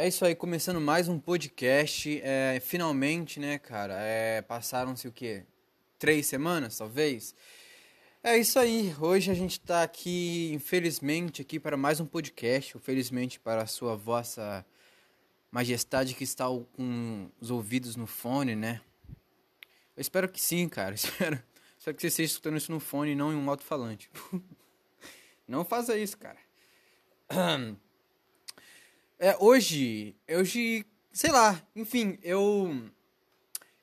É isso aí, começando mais um podcast. É, finalmente, né, cara? É, Passaram-se o quê? Três semanas, talvez? É isso aí. Hoje a gente tá aqui, infelizmente, aqui para mais um podcast. Felizmente para a sua vossa majestade que está com os ouvidos no fone, né? Eu espero que sim, cara. Espero, espero que você esteja escutando isso no fone e não em um alto-falante. não faça isso, cara. É, hoje, hoje, sei lá, enfim, eu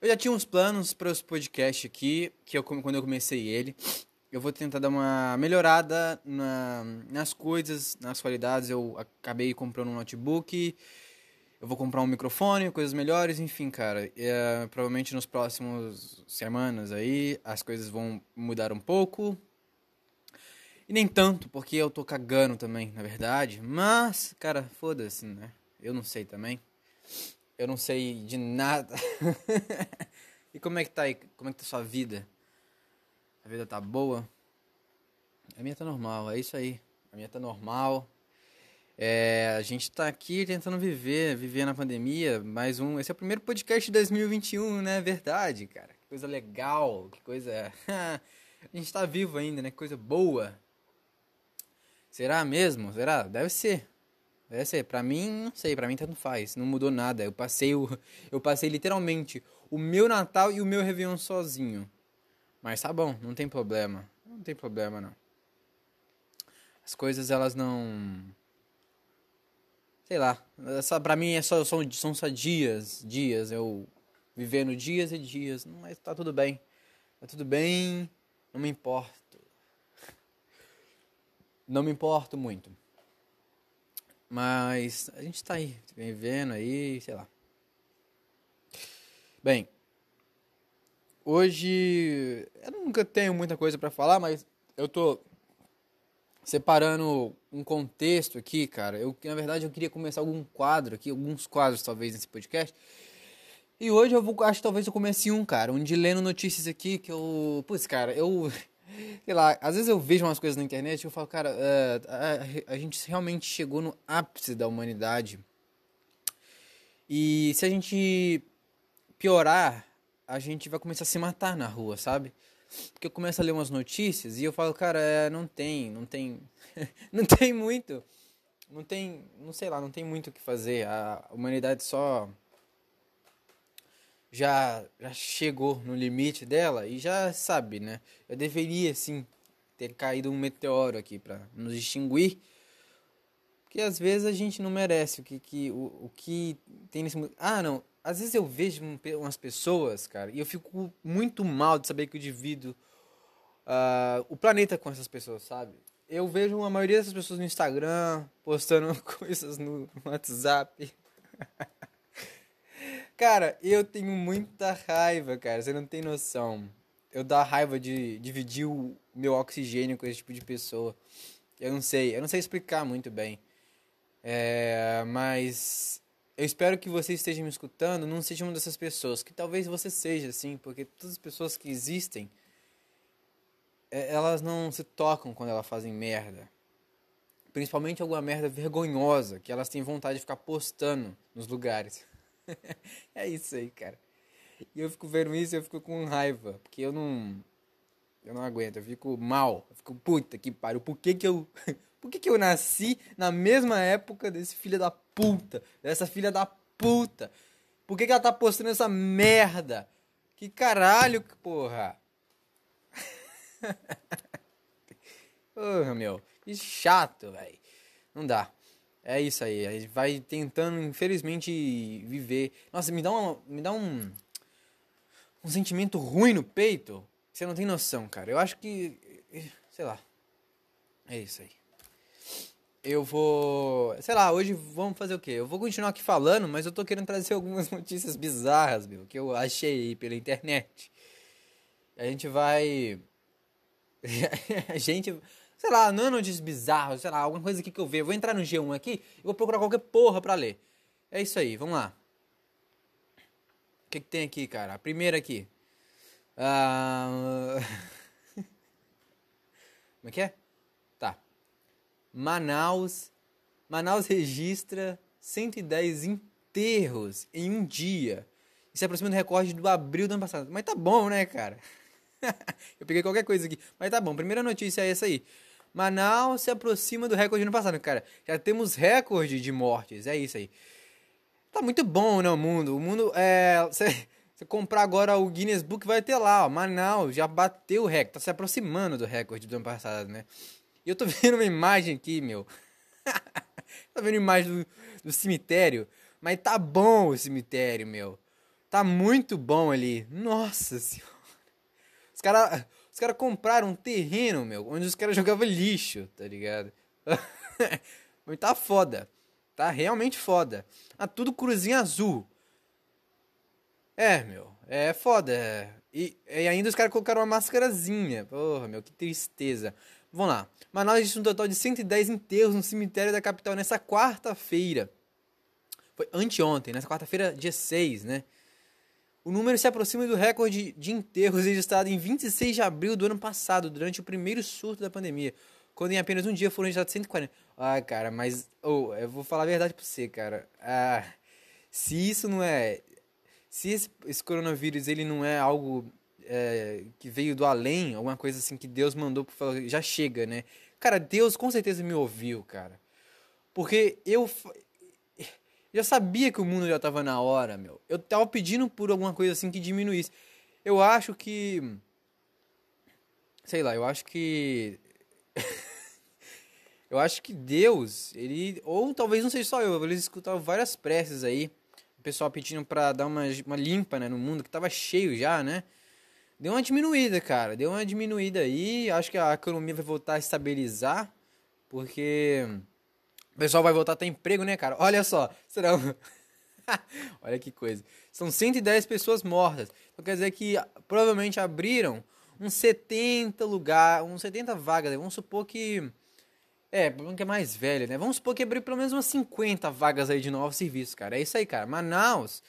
eu já tinha uns planos para os podcasts aqui, que eu quando eu comecei ele, eu vou tentar dar uma melhorada na, nas coisas, nas qualidades. Eu acabei comprando um notebook, eu vou comprar um microfone, coisas melhores, enfim, cara. É, provavelmente nos próximos semanas aí as coisas vão mudar um pouco. E nem tanto, porque eu tô cagando também, na verdade. Mas, cara, foda-se, né? Eu não sei também. Eu não sei de nada. e como é que tá aí? Como é que tá sua vida? A vida tá boa? A minha tá normal, é isso aí. A minha tá normal. É, a gente tá aqui tentando viver, viver na pandemia. Mais um. Esse é o primeiro podcast de 2021, né? Verdade, cara. Que coisa legal, que coisa. a gente tá vivo ainda, né? Que coisa boa. Será mesmo? Será? Deve ser. Deve ser. Pra mim, não sei. Pra mim, tanto faz. Não mudou nada. Eu passei, o, eu passei literalmente o meu Natal e o meu Réveillon sozinho. Mas tá bom, não tem problema. Não tem problema, não. As coisas, elas não... Sei lá. Essa, pra mim, é só, são, são só dias. Dias. Eu vivendo dias e dias. Mas tá tudo bem. Tá tudo bem. Não me importa não me importo muito. Mas a gente tá aí, vivendo aí, sei lá. Bem, hoje eu nunca tenho muita coisa para falar, mas eu tô separando um contexto aqui, cara. Eu na verdade eu queria começar algum quadro aqui, alguns quadros talvez nesse podcast. E hoje eu vou, acho que talvez eu comece um, cara, um de lendo notícias aqui que eu, putz, cara, eu sei lá, às vezes eu vejo umas coisas na internet e eu falo, cara, uh, a, a, gente realmente chegou no ápice da humanidade. E se a gente piorar, a gente vai começar a se matar na rua, sabe? Porque eu começo a ler umas notícias e eu falo, cara, é, não tem, não tem, não tem muito, não tem, não sei lá, não tem muito o que fazer. A humanidade só já, já chegou no limite dela e já sabe, né? Eu deveria sim ter caído um meteoro aqui para nos extinguir. Porque às vezes a gente não merece o que, que, o, o que tem nesse mundo. Ah, não. Às vezes eu vejo umas pessoas, cara, e eu fico muito mal de saber que eu divido uh, o planeta com essas pessoas, sabe? Eu vejo a maioria dessas pessoas no Instagram, postando coisas no WhatsApp. Cara, eu tenho muita raiva, cara. Você não tem noção. Eu dá raiva de dividir o meu oxigênio com esse tipo de pessoa. Eu não sei, eu não sei explicar muito bem. É, mas eu espero que você esteja me escutando, não seja uma dessas pessoas. Que talvez você seja, assim, porque todas as pessoas que existem, é, elas não se tocam quando elas fazem merda. Principalmente alguma merda vergonhosa, que elas têm vontade de ficar postando nos lugares. é isso aí, cara. E eu fico vendo isso e eu fico com raiva, porque eu não eu não aguento, eu fico mal, eu fico puta que pariu. Por que que eu Por que que eu nasci na mesma época desse filho da puta, dessa filha da puta? Por que que ela tá postando essa merda? Que caralho, porra. Porra, meu. Que chato, velho. Não dá. É isso aí, a gente vai tentando, infelizmente, viver. Nossa, me dá, uma, me dá um, um sentimento ruim no peito. Você não tem noção, cara. Eu acho que. Sei lá. É isso aí. Eu vou. Sei lá, hoje vamos fazer o quê? Eu vou continuar aqui falando, mas eu tô querendo trazer algumas notícias bizarras, meu, que eu achei aí pela internet. A gente vai. a gente sei lá, não é notícias bizarras, sei lá, alguma coisa aqui que eu vejo. Eu vou entrar no G1 aqui e vou procurar qualquer porra pra ler. É isso aí, vamos lá. O que, que tem aqui, cara? A primeira aqui. Ah... Como é que é? Tá. Manaus. Manaus registra 110 enterros em um dia. Isso se aproxima do recorde do abril do ano passado. Mas tá bom, né, cara? Eu peguei qualquer coisa aqui. Mas tá bom, primeira notícia é essa aí. Manaus se aproxima do recorde do ano passado, cara. Já temos recorde de mortes, é isso aí. Tá muito bom, né, o mundo? O mundo é. Você comprar agora o Guinness Book vai ter lá, ó. Manaus já bateu o recorde, tá se aproximando do recorde do ano passado, né? E eu tô vendo uma imagem aqui, meu. tô vendo imagem do, do cemitério. Mas tá bom o cemitério, meu. Tá muito bom ali. Nossa senhora. Os caras os cara compraram um terreno, meu, onde os caras jogavam lixo, tá ligado? Tá foda. Tá realmente foda. Ah, tudo cruzinha azul. É, meu. É foda. E, e ainda os caras colocaram uma máscarazinha. Porra, meu, que tristeza. Vamos lá. Manaus existe um total de 110 enterros no cemitério da capital nessa quarta-feira. Foi anteontem, nessa quarta-feira, dia 6, né? O número se aproxima do recorde de enterros registrado em 26 de abril do ano passado, durante o primeiro surto da pandemia, quando em apenas um dia foram registrados 140. Ah, cara, mas oh, eu vou falar a verdade pra você, cara. Ah, se isso não é se esse, esse coronavírus ele não é algo é, que veio do além, alguma coisa assim que Deus mandou, já chega, né? Cara, Deus com certeza me ouviu, cara. Porque eu já sabia que o mundo já tava na hora, meu. Eu tava pedindo por alguma coisa assim que diminuísse. Eu acho que. Sei lá, eu acho que. eu acho que Deus, ele. Ou talvez não seja só eu, eles escutavam várias preces aí pessoal pedindo pra dar uma, uma limpa né, no mundo, que tava cheio já, né? Deu uma diminuída, cara. Deu uma diminuída aí. Acho que a economia vai voltar a estabilizar. Porque o pessoal vai voltar a ter emprego, né, cara? Olha só. Será. Olha que coisa. São 110 pessoas mortas. Então quer dizer que provavelmente abriram uns 70 lugares, uns 70 vagas. Vamos supor que é, que é mais velho, né? Vamos supor que abrir pelo menos umas 50 vagas aí de novos serviços, cara. É isso aí, cara. Manaus.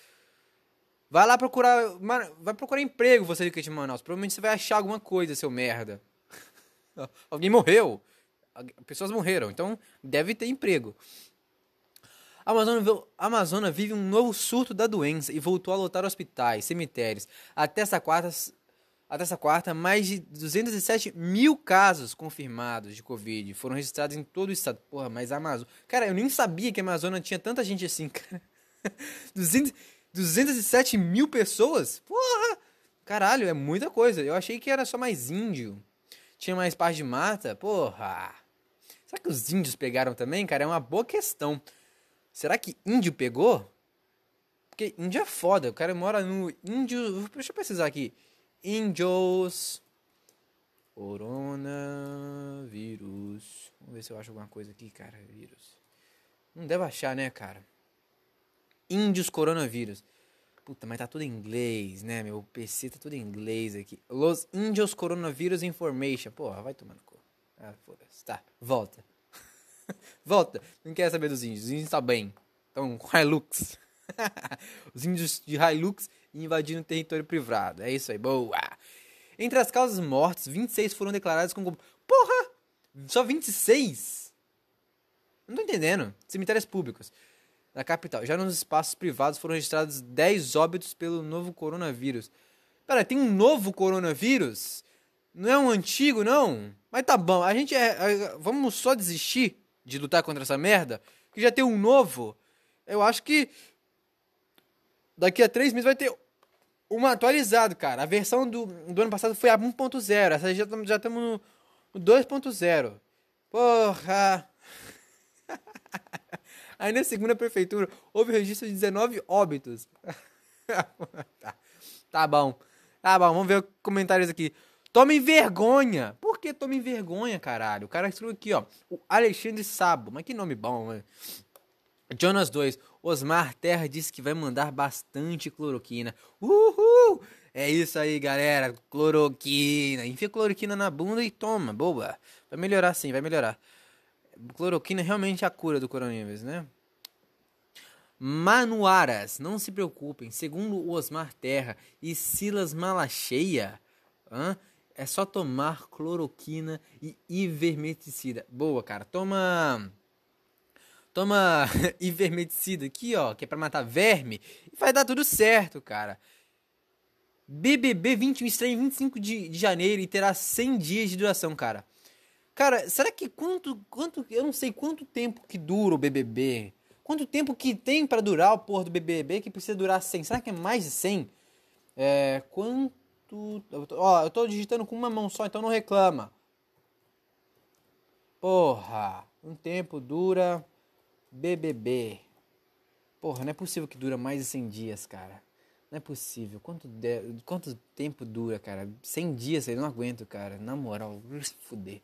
Vai lá procurar. Vai procurar emprego, você que é de Manaus. Provavelmente você vai achar alguma coisa, seu merda. Alguém morreu. Pessoas morreram. Então deve ter emprego. A Amazônia, a Amazônia vive um novo surto da doença e voltou a lotar hospitais, cemitérios. Até essa quarta, até essa quarta, mais de 207 mil casos confirmados de Covid foram registrados em todo o estado. Porra, mas a Amazônia. Cara, eu nem sabia que a Amazônia tinha tanta gente assim, cara. 200, 207 mil pessoas? Porra! Caralho, é muita coisa. Eu achei que era só mais índio. Tinha mais parte de mata? Porra! Será que os índios pegaram também, cara? É uma boa questão. Será que índio pegou? Porque índio é foda. O cara mora no índio. Deixa eu precisar aqui. Índios. Coronavírus. Vamos ver se eu acho alguma coisa aqui, cara. Vírus. Não deve achar, né, cara? Índios coronavírus. Puta, mas tá tudo em inglês, né? Meu PC tá tudo em inglês aqui. Los Índios Coronavírus Information. Porra, vai tomando cu. Ah, foda-se. Tá, volta. volta. Não quer saber dos índios. Os índios tá bem. Então, Hilux. Os índios de Hilux invadindo território privado. É isso aí, boa. Entre as causas mortes, 26 foram declaradas como. Porra! Só 26? Não tô entendendo. Cemitérios públicos da capital. Já nos espaços privados foram registrados 10 óbitos pelo novo coronavírus. Pera, tem um novo coronavírus? Não é um antigo, não? Mas tá bom, a gente é. é vamos só desistir de lutar contra essa merda? Que já tem um novo. Eu acho que daqui a três meses vai ter uma atualizado, cara. A versão do, do ano passado foi a 1.0. Essa já estamos já no, no 2.0. Porra! Aí na segunda prefeitura houve registro de 19 óbitos. tá. tá bom. Tá bom, vamos ver os comentários aqui. Tomem vergonha! Por que tomem vergonha, caralho? O cara escreveu aqui, ó. O Alexandre Sabo. Mas que nome bom, mano. Jonas 2. Osmar Terra disse que vai mandar bastante cloroquina. Uhul! É isso aí, galera. Cloroquina. Enfia cloroquina na bunda e toma. Boa. Vai melhorar sim, vai melhorar. Cloroquina é realmente a cura do coronavírus, né? Manuaras, não se preocupem. Segundo Osmar Terra e Silas Malacheia, hã? É só tomar cloroquina e ivermecticida. Boa, cara. Toma toma ivermecida aqui, ó, que é pra matar verme, e vai dar tudo certo, cara. BBB 21 estreia em 25 de, de janeiro e terá 100 dias de duração, cara. Cara, será que quanto, quanto, eu não sei quanto tempo que dura o BBB? Quanto tempo que tem para durar o porra do BBB que precisa durar 100? Será que é mais de 100? É, quanto... Ó, eu tô digitando com uma mão só, então não reclama. Porra, um tempo dura BBB. Porra, não é possível que dura mais de 100 dias, cara. Não é possível. Quanto, de... Quanto tempo dura, cara? 100 dias, eu não aguento, cara. Na moral, fuder.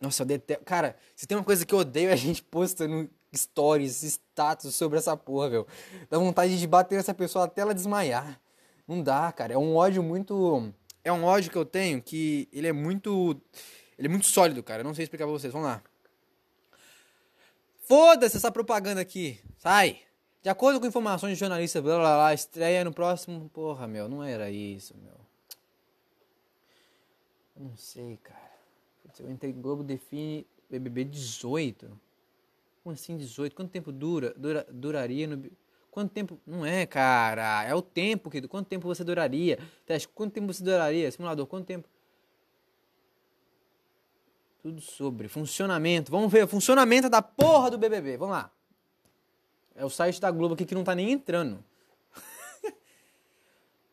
Nossa, eu detesto. Cara, se tem uma coisa que eu odeio, é a gente postando stories, status sobre essa porra, velho. Dá vontade de bater essa pessoa até ela desmaiar. Não dá, cara. É um ódio muito. É um ódio que eu tenho que ele é muito. Ele é muito sólido, cara. Eu não sei explicar pra vocês. Vamos lá. Foda-se essa propaganda aqui. Sai. De acordo com informações de jornalistas, blá blá blá, estreia no próximo. Porra, meu, não era isso, meu. Eu não sei, cara. Eu entrei Globo define BBB 18. Como assim 18? Quanto tempo dura? dura duraria no. Quanto tempo. Não é, cara. É o tempo, querido. Quanto tempo você duraria? Teste, quanto tempo você duraria? Simulador, quanto tempo? Tudo sobre funcionamento. Vamos ver o funcionamento da porra do BBB. Vamos lá. É o site da Globo aqui que não tá nem entrando.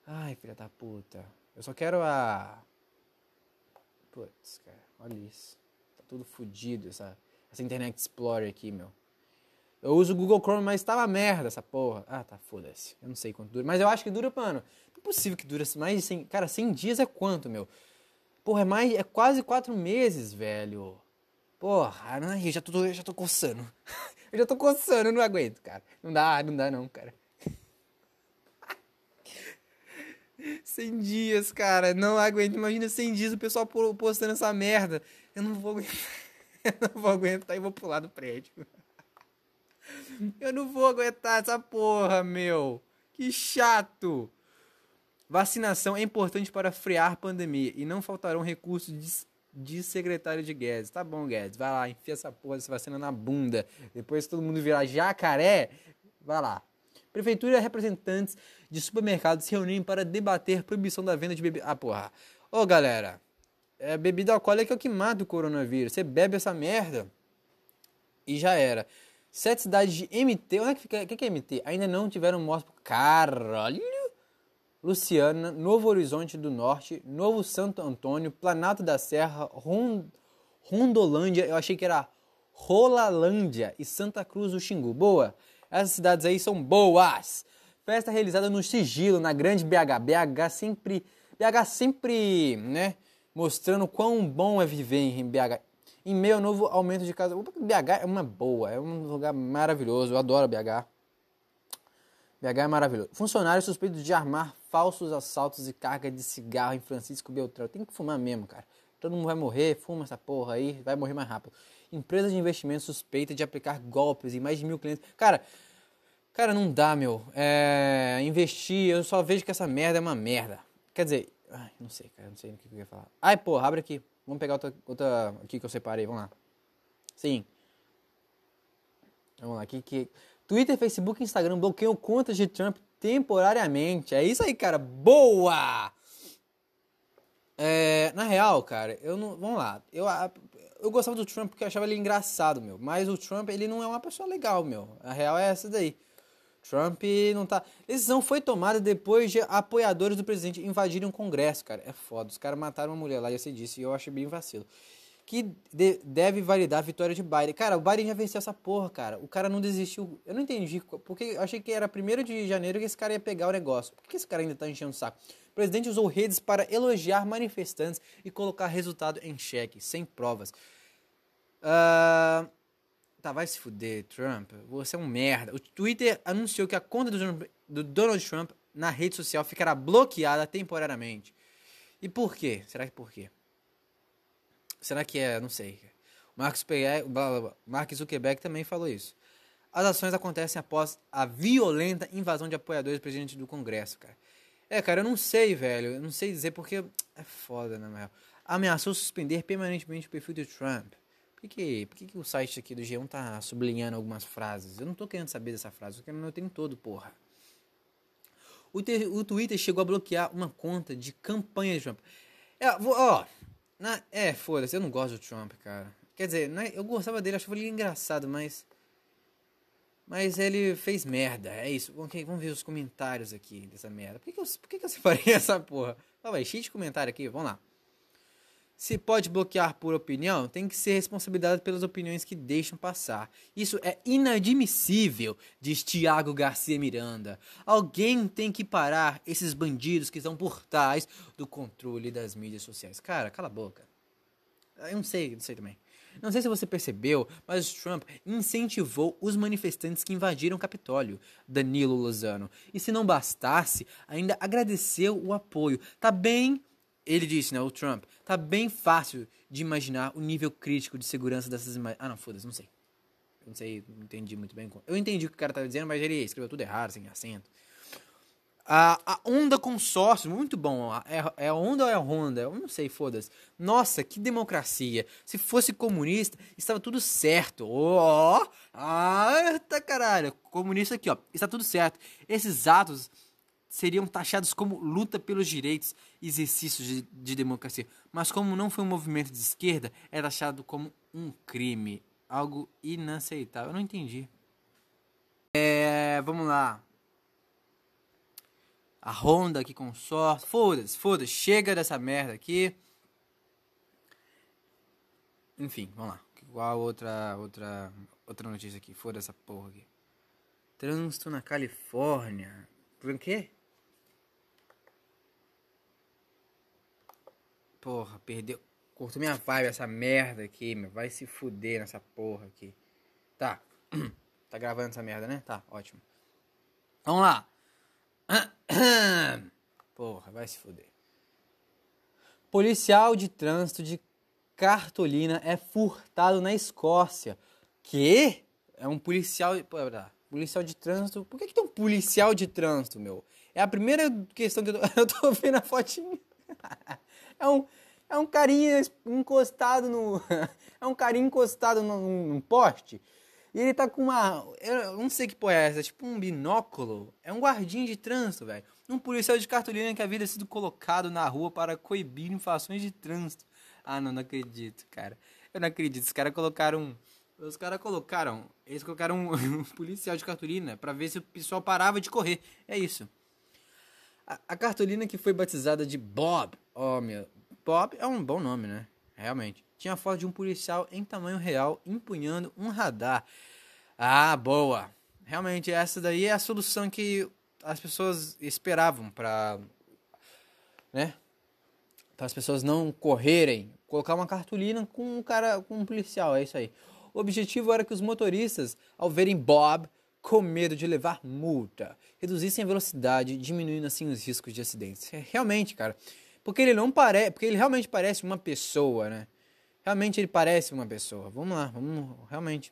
Ai, filha da puta. Eu só quero a. Putz, cara, olha isso. Tá tudo fodido essa, essa Internet Explorer aqui, meu. Eu uso o Google Chrome, mas tá uma merda essa porra. Ah, tá, foda-se. Eu não sei quanto dura. Mas eu acho que dura, mano. Não é possível que dure mais de 100... Cara, 100 dias é quanto, meu? Porra, é, mais, é quase 4 meses, velho. Porra, não, eu já tô, eu já tô coçando. eu já tô coçando, eu não aguento, cara. Não dá, não dá não, cara. 100 dias, cara. Não aguento. Imagina 100 dias o pessoal postando essa merda. Eu não vou aguentar. Eu não vou aguentar e vou pular do prédio. Eu não vou aguentar essa porra, meu. Que chato. Vacinação é importante para frear pandemia e não faltarão recursos de secretário de Guedes. Tá bom, Guedes, vai lá, enfia essa porra dessa vacina na bunda. Depois todo mundo virar jacaré, vai lá. Prefeitura e representantes de supermercados se reúnem para debater proibição da venda de bebida. Ah, porra. Ô, galera, é, bebida alcoólica é o que mata o coronavírus. Você bebe essa merda e já era. Sete cidades de MT. Onde é que fica? O que é MT? Ainda não tiveram morte. Caralho! Luciana, Novo Horizonte do Norte, Novo Santo Antônio, Planalto da Serra, Rondolândia, eu achei que era Rolalândia e Santa Cruz do Xingu. Boa! Essas cidades aí são boas! Festa realizada no sigilo, na grande BH. BH sempre, BH sempre, né, mostrando quão bom é viver em BH. Em meio ao novo aumento de casa. BH é uma boa, é um lugar maravilhoso, eu adoro BH. BH é maravilhoso. Funcionário suspeito de armar falsos assaltos e carga de cigarro em Francisco Beltrão. Tem que fumar mesmo, cara. Todo mundo vai morrer, fuma essa porra aí, vai morrer mais rápido. Empresa de investimento suspeita de aplicar golpes em mais de mil clientes. Cara, cara, não dá, meu. É, investir, eu só vejo que essa merda é uma merda. Quer dizer, ai, não sei, cara, não sei o que eu ia falar. Ai, porra, abre aqui. Vamos pegar outra, outra aqui que eu separei, vamos lá. Sim. Vamos lá, aqui que... Twitter, Facebook e Instagram bloqueiam contas de Trump temporariamente. É isso aí, cara. Boa! É, na real, cara, eu não. Vamos lá. Eu, eu gostava do Trump porque eu achava ele engraçado, meu. Mas o Trump, ele não é uma pessoa legal, meu. A real é essa daí. Trump não tá. Decisão foi tomada depois de apoiadores do presidente invadirem o Congresso, cara. É foda. Os caras mataram uma mulher lá, já sei disso, e eu achei bem vacilo que de, deve validar a vitória de Biden. Cara, o Biden já venceu essa porra, cara. O cara não desistiu. Eu não entendi, porque eu achei que era 1 de janeiro que esse cara ia pegar o negócio. Por que esse cara ainda tá enchendo o saco? O presidente usou redes para elogiar manifestantes e colocar resultado em xeque, sem provas. Uh... Tá, vai se fuder, Trump. Você é um merda. O Twitter anunciou que a conta do, do Donald Trump na rede social ficará bloqueada temporariamente. E por quê? Será que por quê? Será que é? Não sei. Marcos Mark Zuckerberg também falou isso. As ações acontecem após a violenta invasão de apoiadores do presidente do Congresso, cara. É, cara, eu não sei, velho. Eu não sei dizer porque é foda, né, meu? Ameaçou suspender permanentemente o perfil de Trump. Por que, por que, que o site aqui do G1 tá sublinhando algumas frases? Eu não tô querendo saber dessa frase, eu quero meu tempo todo, porra. O, te, o Twitter chegou a bloquear uma conta de campanha de Trump. É, ó, na, é, foda-se, eu não gosto do Trump, cara. Quer dizer, né, eu gostava dele, achava ele engraçado, mas. Mas ele fez merda, é isso. Vamos ver os comentários aqui dessa merda. Por que, que, eu, por que, que eu separei essa porra? Ah, vai, cheio de comentário aqui, vamos lá. Se pode bloquear por opinião, tem que ser responsabilizado pelas opiniões que deixam passar. Isso é inadmissível, diz Tiago Garcia Miranda. Alguém tem que parar esses bandidos que estão por trás do controle das mídias sociais. Cara, cala a boca. Eu não sei, não sei também. Não sei se você percebeu, mas Trump incentivou os manifestantes que invadiram o Capitólio, Danilo Lozano. E se não bastasse, ainda agradeceu o apoio. Tá bem ele disse, né, o Trump, tá bem fácil de imaginar o nível crítico de segurança dessas imagens. Ah, não, foda-se, não sei. Não sei, não entendi muito bem. Eu entendi o que o cara tava dizendo, mas ele escreveu tudo errado, sem acento. A, a Honda Consórcio, muito bom. É, é Honda ou é Honda? Eu não sei, foda-se. Nossa, que democracia. Se fosse comunista, estava tudo certo. Ó, oh, ah, tá caralho. Comunista aqui, ó. Está tudo certo. Esses atos seriam taxados como luta pelos direitos e exercícios de, de, democracia. Mas como não foi um movimento de esquerda, é taxado como um crime. Algo inaceitável. Eu não entendi. É, vamos lá. A Honda com sorte. Foda-se, foda-se. Chega dessa merda aqui. Enfim, vamos lá. Qual outra, outra, outra notícia aqui? Foda essa porra aqui. Trânsito na Califórnia. Por quê? Porra, perdeu. Cortou minha vibe essa merda aqui, meu. Vai se fuder nessa porra aqui. Tá. Tá gravando essa merda, né? Tá, ótimo. Vamos lá. Porra, vai se fuder. Policial de trânsito de cartolina é furtado na Escócia. Que? É um policial. Pera, policial de trânsito. Por que, que tem um policial de trânsito, meu? É a primeira questão que eu tô, eu tô vendo a fotinha. É um, é um carinha encostado no. é um carinha encostado num, num poste. E ele tá com uma. Eu não sei que porra é essa, é tipo um binóculo. É um guardinha de trânsito, velho. Um policial de cartolina que havia sido colocado na rua para coibir infrações de trânsito. Ah, não, não acredito, cara. Eu não acredito. Os caras colocaram. Os caras colocaram. Eles colocaram um, policial de cartolina para ver se o pessoal parava de correr. É isso. A, cartolina que foi batizada de Bob. Oh, meu. Bob é um bom nome, né? Realmente. Tinha a foto de um policial em tamanho real empunhando um radar. Ah, boa. Realmente, essa daí é a solução que as pessoas esperavam para. Né? Para as pessoas não correrem. Colocar uma cartolina com um cara, com um policial, é isso aí. O objetivo era que os motoristas, ao verem Bob, com medo de levar multa, reduzissem a velocidade, diminuindo assim os riscos de acidentes. É, realmente, cara, porque ele não parece, porque ele realmente parece uma pessoa, né? Realmente ele parece uma pessoa. Vamos lá, vamos realmente.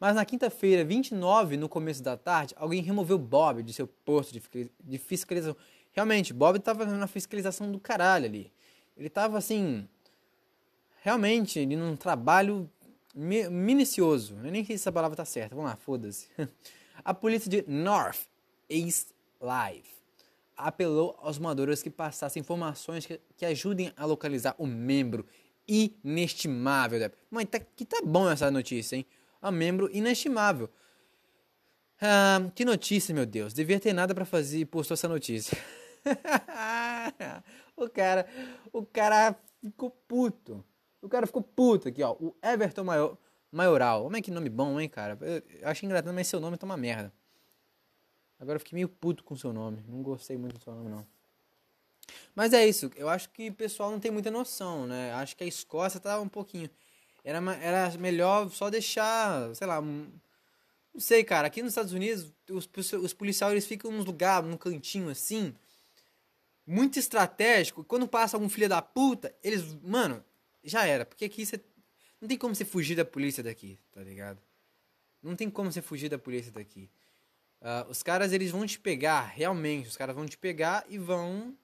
Mas na quinta-feira, 29, no começo da tarde, alguém removeu Bob de seu posto de fiscalização. Realmente, Bob estava uma fiscalização do caralho ali. Ele estava assim, realmente, ele num trabalho minucioso. Eu nem sei se essa palavra tá certa. Vamos lá, foda-se. A polícia de North East Live apelou aos moradores que passassem informações que, que ajudem a localizar o membro inestimável. Mãe, tá, que tá bom essa notícia, hein? A membro inestimável. Ah, que notícia, meu Deus. Devia ter nada para fazer e postou essa notícia. o cara, o cara ficou puto. O cara ficou puto aqui, ó. O Everton Maior, Maioral. Como é que nome bom, hein, cara? Eu, acho engraçado, mas seu nome tá uma merda. Agora eu fiquei meio puto com seu nome. Não gostei muito do seu nome, não. Mas é isso. Eu acho que o pessoal não tem muita noção, né? Acho que a Escócia tava um pouquinho. Era, era melhor só deixar, sei lá. Não sei, cara. Aqui nos Estados Unidos, os, os policiais eles ficam num lugar, num cantinho assim. Muito estratégico. Quando passa algum filho da puta, eles. Mano, já era. Porque aqui você. Não tem como você fugir da polícia daqui, tá ligado? Não tem como você fugir da polícia daqui. Uh, os caras, eles vão te pegar, realmente. Os caras vão te pegar e vão.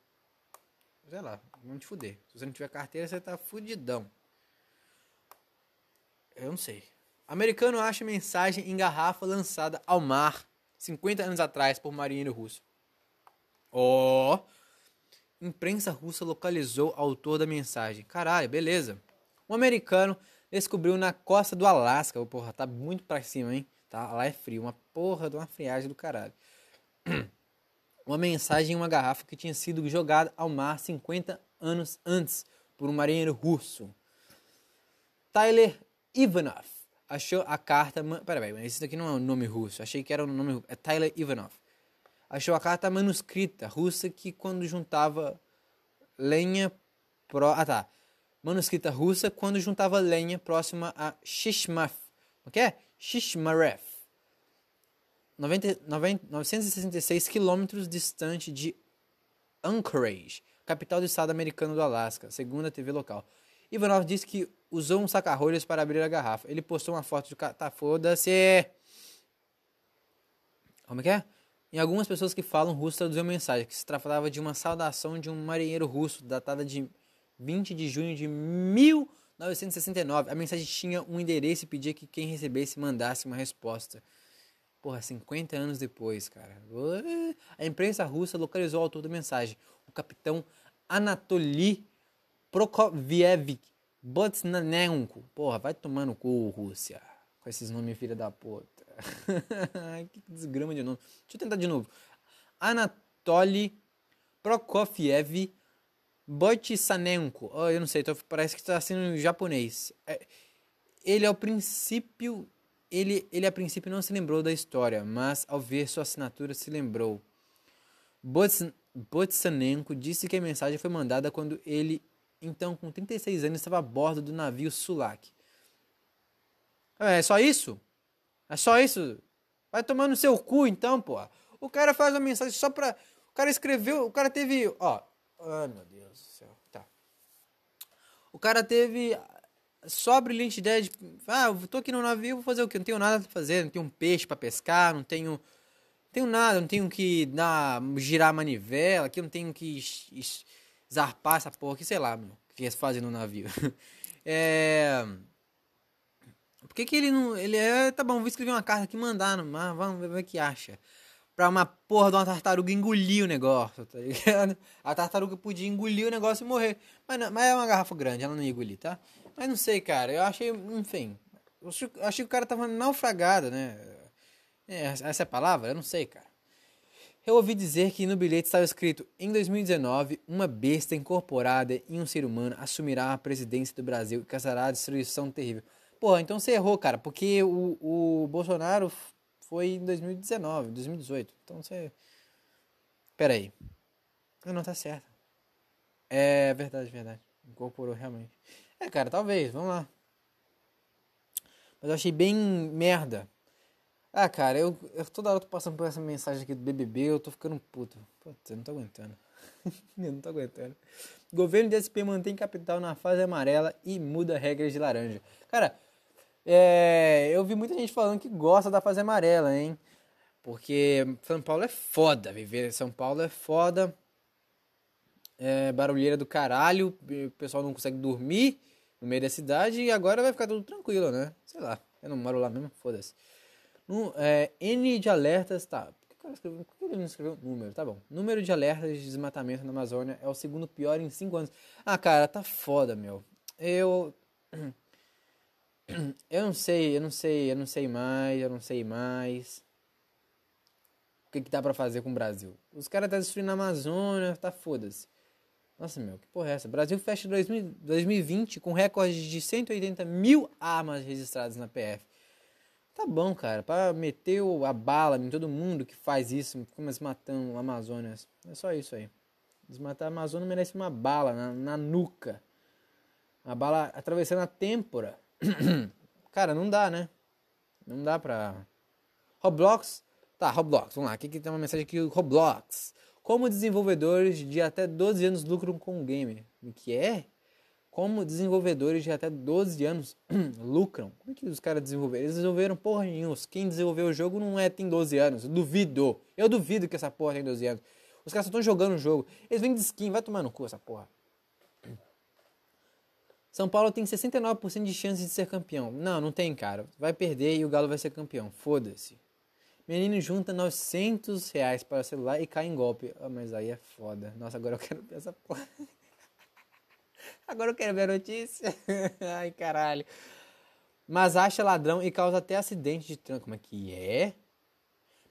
Sei lá, vão te fuder. Se você não tiver carteira, você tá fudidão. Eu não sei. Americano acha mensagem em garrafa lançada ao mar 50 anos atrás por marinheiro russo. Ó. Oh. Imprensa russa localizou o autor da mensagem. Caralho, beleza. Um americano descobriu na costa do Alasca. Porra, tá muito pra cima, hein? Tá, lá é frio. Uma porra de uma friagem do caralho. Uma mensagem em uma garrafa que tinha sido jogada ao mar 50 anos antes por um marinheiro russo. Tyler Ivanov achou a carta. Peraí, mas esse daqui não é um nome russo. Achei que era um nome. É Tyler Ivanov. Achou a carta manuscrita russa que, quando juntava lenha. Pro... Ah, tá. Manuscrita russa quando juntava lenha próxima a Shishmaf. O que é? Shishmaref. 90, 90, 966 quilômetros distante de Anchorage, capital do estado americano do Alasca, segundo a TV local. Ivanov disse que usou um saca-rolhas para abrir a garrafa. Ele postou uma foto de... Tá, foda-se! Como é que é? Em algumas pessoas que falam russo traduziu a mensagem, que se tratava de uma saudação de um marinheiro russo, datada de 20 de junho de 1969. A mensagem tinha um endereço e pedia que quem recebesse mandasse uma resposta. Porra, 50 anos depois, cara. A imprensa russa localizou o autor da mensagem, o capitão Anatoly Prokofiev Botsnanenko. Porra, vai tomar no cu, Rússia. Com esses nomes filha da puta. que desgrama de novo. Deixa eu tentar de novo. Anatoly Prokofiev Botsnanenko. Oh, eu não sei, tô, parece que está sendo em japonês. É, ele é o princípio ele, ele a princípio não se lembrou da história, mas ao ver sua assinatura se lembrou. Botsanenko disse que a mensagem foi mandada quando ele, então com 36 anos, estava a bordo do navio Sulak. É só isso? É só isso? Vai tomar no seu cu então, pô. O cara faz uma mensagem só pra. O cara escreveu. O cara teve. Ó. Ai meu Deus do céu. Tá. O cara teve brilhante ideia de. Ah, eu tô aqui no navio, vou fazer o quê? Não tenho nada pra fazer, não tenho um peixe para pescar, não tenho. Não tenho nada, não tenho que dar, girar a manivela, aqui não tenho que zarpar essa porra aqui, sei lá, meu, que eles fazem no navio. é. Que, que ele não. Ele é. Tá bom, vou escrever uma carta aqui mandar mar, vamos ver o que acha. Pra uma porra de uma tartaruga engolir o negócio, tá ligado? A tartaruga podia engolir o negócio e morrer. Mas, mas é uma garrafa grande, ela não ia engolir, tá? Mas não sei, cara. Eu achei, enfim. Eu achei que o cara tava naufragado, né? É, essa é a palavra? Eu não sei, cara. Eu ouvi dizer que no bilhete estava escrito: em 2019, uma besta incorporada em um ser humano assumirá a presidência do Brasil e causará a destruição terrível. Porra, então você errou, cara, porque o, o Bolsonaro foi em 2019, 2018. Então você. Pera aí. Não, tá certo. É verdade, verdade. Incorporou realmente. É, cara, talvez, vamos lá. Mas eu achei bem merda. Ah, cara, eu, eu toda hora eu tô passando por essa mensagem aqui do BBB, eu tô ficando puto. Putz, eu não tô aguentando. eu não tô aguentando. Governo de SP mantém capital na fase amarela e muda regras de laranja. Cara, é, eu vi muita gente falando que gosta da fase amarela, hein? Porque São Paulo é foda, viver em São Paulo é foda. É barulheira do caralho, o pessoal não consegue dormir no meio da cidade e agora vai ficar tudo tranquilo, né? Sei lá, eu não moro lá mesmo, foda-se. é, N de alertas, tá. Por que, por que ele não escreveu número? Tá bom. Número de alertas de desmatamento na Amazônia é o segundo pior em 5 anos. Ah, cara, tá foda, meu. Eu. Eu não sei, eu não sei, eu não sei mais, eu não sei mais. O que, que dá pra fazer com o Brasil? Os caras tá destruindo a Amazônia, tá foda-se. Nossa, meu, que porra é essa? Brasil fecha 2000, 2020 com recorde de 180 mil armas registradas na PF. Tá bom, cara, para meter a bala em todo mundo que faz isso, como matando a Amazônia. É só isso aí. Desmatar a Amazônia merece uma bala na, na nuca. Uma bala atravessando a têmpora. cara, não dá, né? Não dá pra. Roblox. Tá, Roblox, vamos lá. Aqui que tem uma mensagem aqui: Roblox. Como desenvolvedores de até 12 anos lucram com o game. O que é? Como desenvolvedores de até 12 anos lucram. Como é que os caras desenvolveram? Eles desenvolveram porra nenhuma. Quem desenvolveu o jogo não é tem 12 anos. Eu duvido. Eu duvido que essa porra tem 12 anos. Os caras só estão jogando o jogo. Eles vêm de skin. Vai tomar no cu essa porra. São Paulo tem 69% de chance de ser campeão. Não, não tem, cara. Vai perder e o Galo vai ser campeão. Foda-se. Menino junta 900 reais para celular e cai em golpe. Ah, mas aí é foda. Nossa, agora eu quero ver essa porra. Agora eu quero ver a notícia. Ai, caralho. Mas acha ladrão e causa até acidente de trânsito. Como é que é?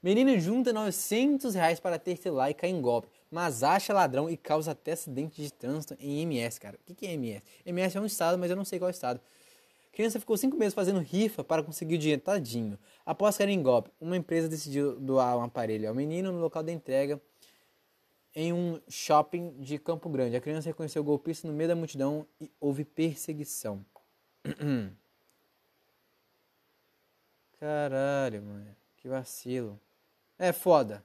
Menino junta 900 reais para ter celular e cai em golpe. Mas acha ladrão e causa até acidente de trânsito em MS, cara. O que é MS? MS é um estado, mas eu não sei qual estado. Criança ficou cinco meses fazendo rifa para conseguir o dinheiro, tadinho. Após cair em golpe, uma empresa decidiu doar um aparelho ao menino no local da entrega em um shopping de Campo Grande. A criança reconheceu o golpista no meio da multidão e houve perseguição. Caralho, mano. Que vacilo. É foda.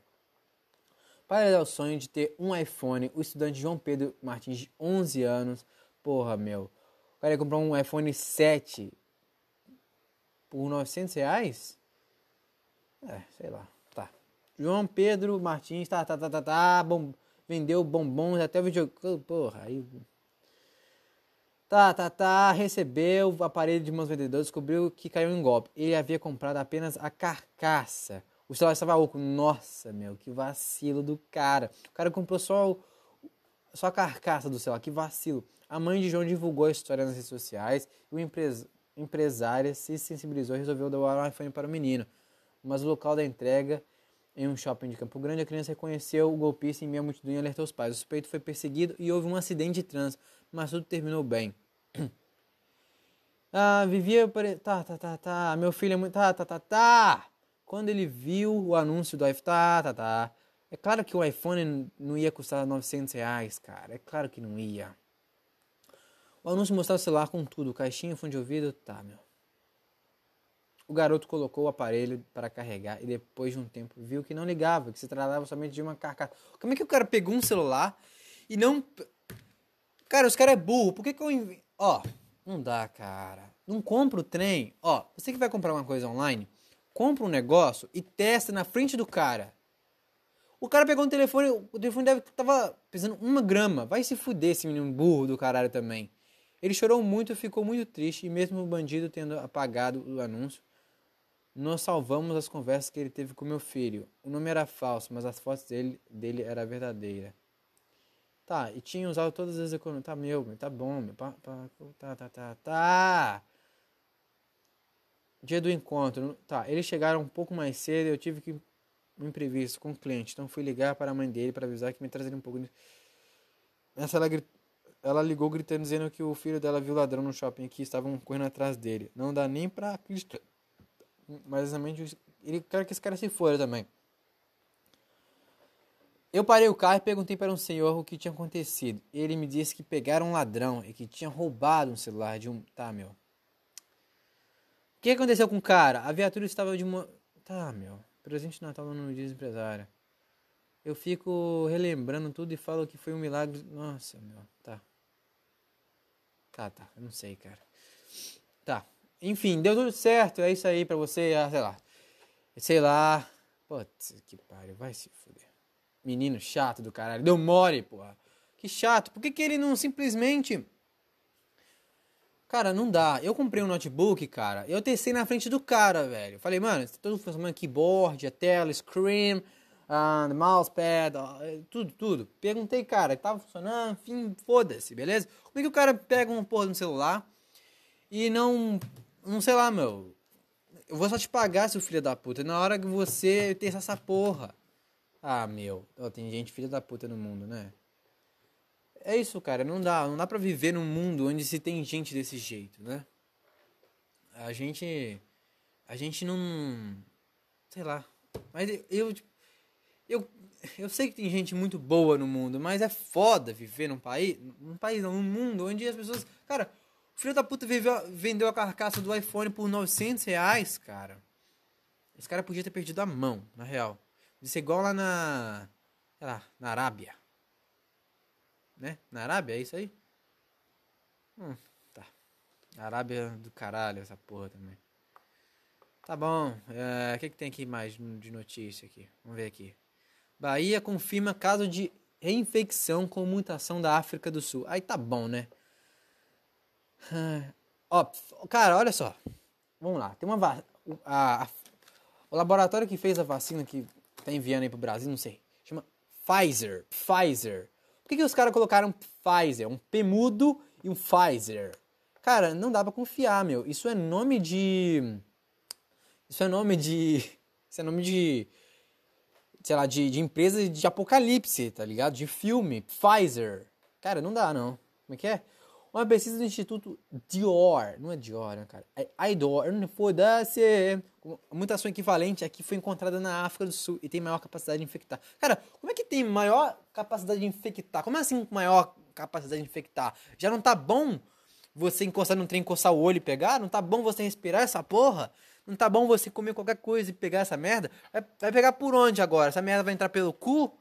Para o sonho de ter um iPhone, o estudante João Pedro Martins, de 11 anos, porra, meu. O cara comprou um iPhone 7 por 900 reais? É, sei lá. Tá. João Pedro Martins, tá, tá, tá, tá, tá, bom, vendeu bombons até o vídeo. Porra, aí. Tá, tá, tá, recebeu o aparelho de mãos vendedores, descobriu que caiu em golpe. Ele havia comprado apenas a carcaça. O celular estava oco. Nossa, meu, que vacilo do cara. O cara comprou só, o, só a carcaça do celular, que vacilo. A mãe de João divulgou a história nas redes sociais e o empres, empresária se sensibilizou e resolveu doar um iPhone para o menino. Mas o local da entrega em um shopping de Campo Grande, a criança reconheceu o golpista em meio à multidão e alertou os pais. O suspeito foi perseguido e houve um acidente de trânsito, mas tudo terminou bem. ah, vivia. Pare... Tá, tá, tá, tá. Meu filho é muito. Tá, tá, tá, tá. Quando ele viu o anúncio do iPhone. Tá, tá, tá. É claro que o iPhone não ia custar 900 reais, cara. É claro que não ia. O anúncio mostrava o celular com tudo: caixinha, fone de ouvido. Tá, meu. O garoto colocou o aparelho para carregar e depois de um tempo viu que não ligava, que se tratava somente de uma carcaça. Como é que o cara pegou um celular e não. Cara, os caras é burro. Por que, que eu. Ó, não dá, cara. Não compra o trem. Ó, você que vai comprar uma coisa online, compra um negócio e testa na frente do cara. O cara pegou um telefone, o telefone deve tava pesando uma grama. Vai se fuder esse menino burro do caralho também. Ele chorou muito, ficou muito triste e mesmo o bandido tendo apagado o anúncio, nós salvamos as conversas que ele teve com meu filho. O nome era falso, mas as fotos dele, dele era verdadeira. Tá, e tinha usado todas as economias. Tá, meu, tá bom, meu. Pá, pá, tá, tá, tá, tá. Dia do encontro. Tá, eles chegaram um pouco mais cedo eu tive que. Um imprevisto com o cliente. Então fui ligar para a mãe dele para avisar que me trazeria um pouco. De... Essa ela, ela ligou gritando dizendo que o filho dela viu ladrão no shopping aqui estavam correndo atrás dele. Não dá nem pra acreditar mas exatamente ele quer que esse cara se fora também. Eu parei o carro e perguntei para um senhor o que tinha acontecido. Ele me disse que pegaram um ladrão e que tinha roubado um celular de um. Tá, meu. Que aconteceu com o cara? A viatura estava de uma. Tá, meu. Presente de Natal no dia empresário. Eu fico relembrando tudo e falo que foi um milagre. Nossa, meu. Tá. Tá, tá. Eu não sei, cara. Tá. Enfim, deu tudo certo. É isso aí pra você, ah, sei lá. Sei lá. Putz, que pariu, vai se fuder. Menino chato do caralho. Deu mole, porra. Que chato. Por que, que ele não simplesmente. Cara, não dá. Eu comprei um notebook, cara. Eu testei na frente do cara, velho. Falei, mano, tá tudo funcionando keyboard, a tela, screen, uh, mousepad, uh, tudo, tudo. Perguntei, cara, tava funcionando, enfim, foda-se, beleza? Como é que o cara pega uma porra no celular e não não sei lá, meu. Eu vou só te pagar, seu filho da puta. Na hora que você ter essa porra. Ah, meu. Oh, tem gente filha da puta no mundo, né? É isso, cara. Não dá. Não dá pra viver num mundo onde se tem gente desse jeito, né? A gente. A gente não. Sei lá. Mas eu. Eu, eu sei que tem gente muito boa no mundo, mas é foda viver num país. Num país, não, num mundo onde as pessoas. Cara, o filho da puta viveu, vendeu a carcaça do iPhone por 900 reais, cara. Esse cara podia ter perdido a mão, na real. Isso é igual lá na. Sei lá, na Arábia. Né? Na Arábia, é isso aí? Hum, tá. Arábia do caralho, essa porra também. Tá bom. É, o que, que tem aqui mais de notícia aqui? Vamos ver aqui. Bahia confirma caso de reinfecção com mutação da África do Sul. Aí tá bom, né? Ó, cara, olha só. Vamos lá. Tem uma va- a, a- o laboratório que fez a vacina que tá enviando aí pro Brasil, não sei. Chama Pfizer. Pfizer. Que, que os caras colocaram Pfizer? Um P mudo e um Pfizer. Cara, não dá pra confiar, meu. Isso é nome de. Isso é nome de. Isso é nome de. Sei lá, de, de empresa de apocalipse, tá ligado? De filme. Pfizer. Cara, não dá, não. Como é que é? Uma pesquisa do Instituto Dior. Não é Dior, né, cara? É IDOR. Foda-se. A mutação equivalente aqui foi encontrada na África do Sul e tem maior capacidade de infectar. Cara, como é que tem maior capacidade de infectar? Como assim maior capacidade de infectar? Já não tá bom você encostar no trem, coçar o olho e pegar? Não tá bom você respirar essa porra? Não tá bom você comer qualquer coisa e pegar essa merda? Vai, vai pegar por onde agora? Essa merda vai entrar pelo cu?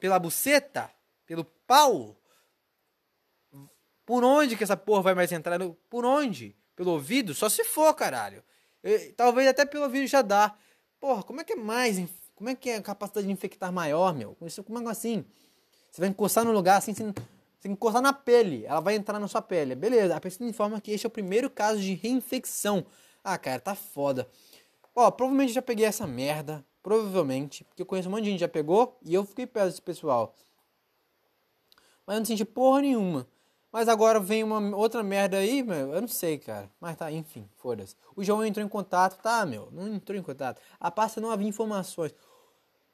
Pela buceta? Pelo pau? Por onde que essa porra vai mais entrar? Por onde? Pelo ouvido? Só se for, caralho. Talvez até pelo ouvido já dá. Porra, como é que é mais? Como é que é a capacidade de infectar maior, meu? Como é assim? Você vai encostar no lugar assim, sem, sem encostar na pele. Ela vai entrar na sua pele. Beleza, a pesquisa informa que este é o primeiro caso de reinfecção. Ah, cara, tá foda. Ó, provavelmente já peguei essa merda. Provavelmente. Porque eu conheço um monte de gente que já pegou e eu fiquei perto desse pessoal. Mas eu não senti porra nenhuma. Mas agora vem uma outra merda aí, meu. Eu não sei, cara. Mas tá, enfim, foda-se. O João entrou em contato, tá, meu? Não entrou em contato. A pasta não havia informações.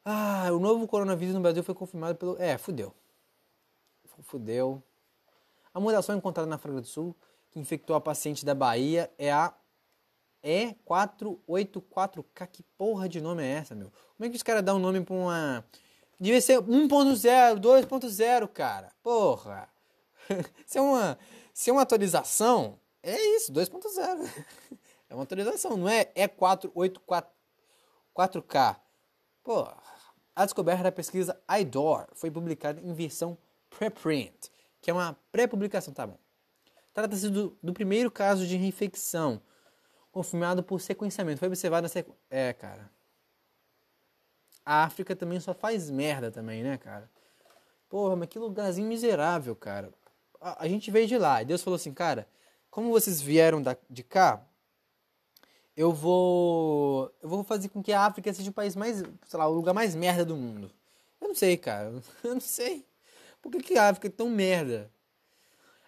Ah, o novo coronavírus no Brasil foi confirmado pelo. É, fudeu. Fudeu. A mutação encontrada na África do Sul, que infectou a paciente da Bahia, é a E484K. Que porra de nome é essa, meu? Como é que os caras dão um nome pra uma. Devia ser 1.0, 2.0, cara. Porra. se, é uma, se é uma atualização, é isso, 2.0. é uma atualização, não é E484K. Pô, a descoberta da pesquisa IDOR foi publicada em versão preprint, que é uma pré-publicação, tá bom. Trata-se do, do primeiro caso de reinfecção confirmado por sequenciamento. Foi observado na sequ... É, cara. A África também só faz merda também, né, cara? Porra, mas que lugarzinho miserável, cara. A, gente veio de lá e Deus falou assim, cara, como vocês vieram da, de cá, eu vou eu vou fazer com que a África seja o país mais, sei lá, o lugar mais merda do mundo. Eu não sei, cara. Eu não sei. Por que, que a África é tão merda?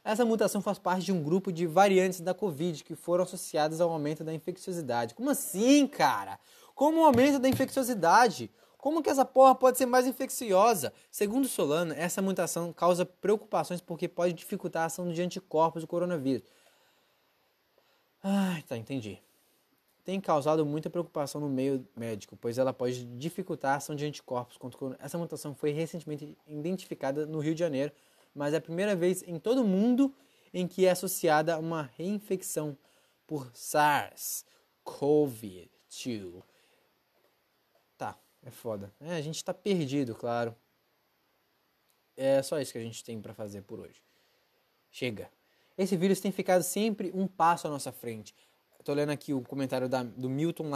Essa mutação faz parte de um grupo de variantes da Covid que foram associadas ao aumento da infecciosidade. Como assim, cara? Como o aumento da infecciosidade? Como que essa porra pode ser mais infecciosa? Segundo Solana, essa mutação causa preocupações porque pode dificultar a ação de anticorpos do coronavírus. Ai, tá, entendi. Tem causado muita preocupação no meio médico, pois ela pode dificultar a ação de anticorpos contra o coronavírus. Essa mutação foi recentemente identificada no Rio de Janeiro, mas é a primeira vez em todo o mundo em que é associada a uma reinfecção por SARS-CoV-2. É foda. É, a gente tá perdido, claro. É só isso que a gente tem para fazer por hoje. Chega. Esse vírus tem ficado sempre um passo à nossa frente. Tô lendo aqui o comentário da, do Milton.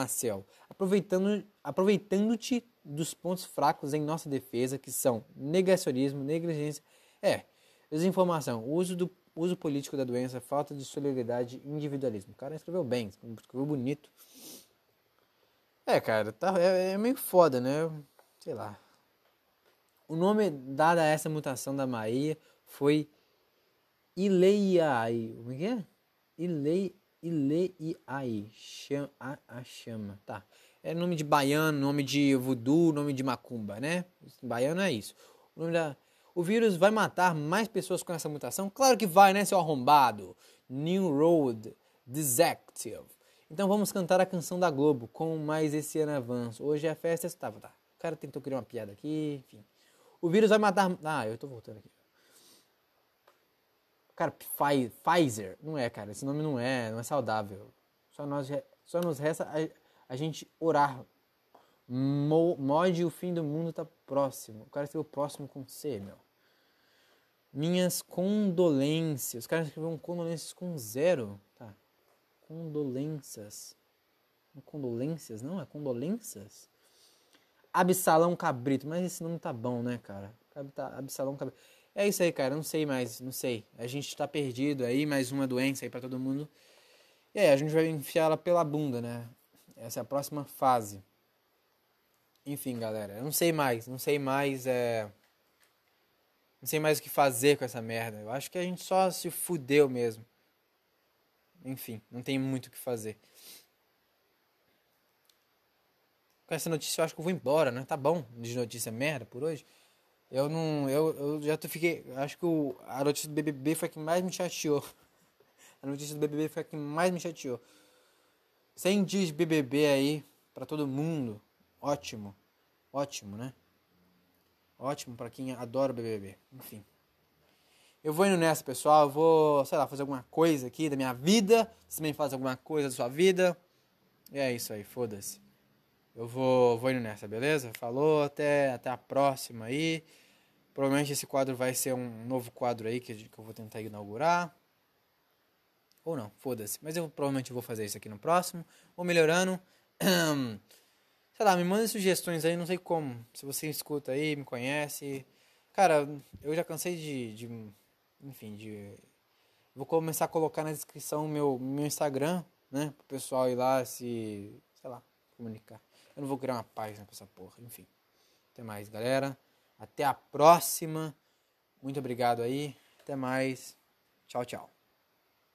Aproveitando, aproveitando-te dos pontos fracos em nossa defesa, que são negacionismo, negligência, é, desinformação, uso, do, uso político da doença, falta de solidariedade e individualismo. O cara escreveu bem, escreveu bonito. É, cara, tá, é, é meio foda, né? Sei lá. O nome dado a essa mutação da Maia foi Ileiai. Como é que é? Ilei, Ileiai. Chama, a, a chama. Tá. É nome de baiano, nome de voodoo, nome de macumba, né? Baiano é isso. O nome da. O vírus vai matar mais pessoas com essa mutação? Claro que vai, né, seu arrombado? New Road Detective. Então vamos cantar a canção da Globo com mais esse ano avanço. Hoje é a festa. Tá, tá. O cara tentou criar uma piada aqui, enfim. O vírus vai matar. Ah, eu tô voltando aqui. Cara, Pfizer. Não é, cara. Esse nome não é, não é saudável. Só, nós, só nos resta a, a gente orar. Mo, mode o fim do mundo tá próximo. O cara escreveu próximo com C, meu. Minhas condolências. Os caras escreveram condolências com zero. Tá. Condolências. Condolências? Não, é condolências? Absalão Cabrito. Mas esse nome tá bom, né, cara? Absalão Cabrito. É isso aí, cara. Não sei mais, não sei. A gente tá perdido aí, mais uma doença aí para todo mundo. E aí, a gente vai enfiar ela pela bunda, né? Essa é a próxima fase. Enfim, galera, eu não sei mais, não sei mais, é. Não sei mais o que fazer com essa merda. Eu acho que a gente só se fudeu mesmo. Enfim, não tem muito o que fazer. Com essa notícia eu acho que eu vou embora, né? Tá bom de notícia merda por hoje. Eu não. Eu, eu já tô, fiquei. Acho que o, a notícia do BBB foi a que mais me chateou. A notícia do BBB foi a que mais me chateou. 100 dias BBB aí para todo mundo. Ótimo. Ótimo, né? Ótimo para quem adora BBB. Enfim. Eu vou indo nessa, pessoal. Eu vou, sei lá, fazer alguma coisa aqui da minha vida. Você também faz alguma coisa da sua vida. E é isso aí, foda-se. Eu vou, vou indo nessa, beleza? Falou, até, até a próxima aí. Provavelmente esse quadro vai ser um novo quadro aí que, que eu vou tentar inaugurar. Ou não, foda-se. Mas eu provavelmente vou fazer isso aqui no próximo. Ou melhorando. sei lá, me manda sugestões aí, não sei como. Se você escuta aí, me conhece. Cara, eu já cansei de. de enfim, de. Vou começar a colocar na descrição meu, meu Instagram, né? Pro pessoal ir lá se. sei lá, comunicar. Eu não vou criar uma página pra essa porra, enfim. Até mais, galera. Até a próxima. Muito obrigado aí. Até mais. Tchau, tchau.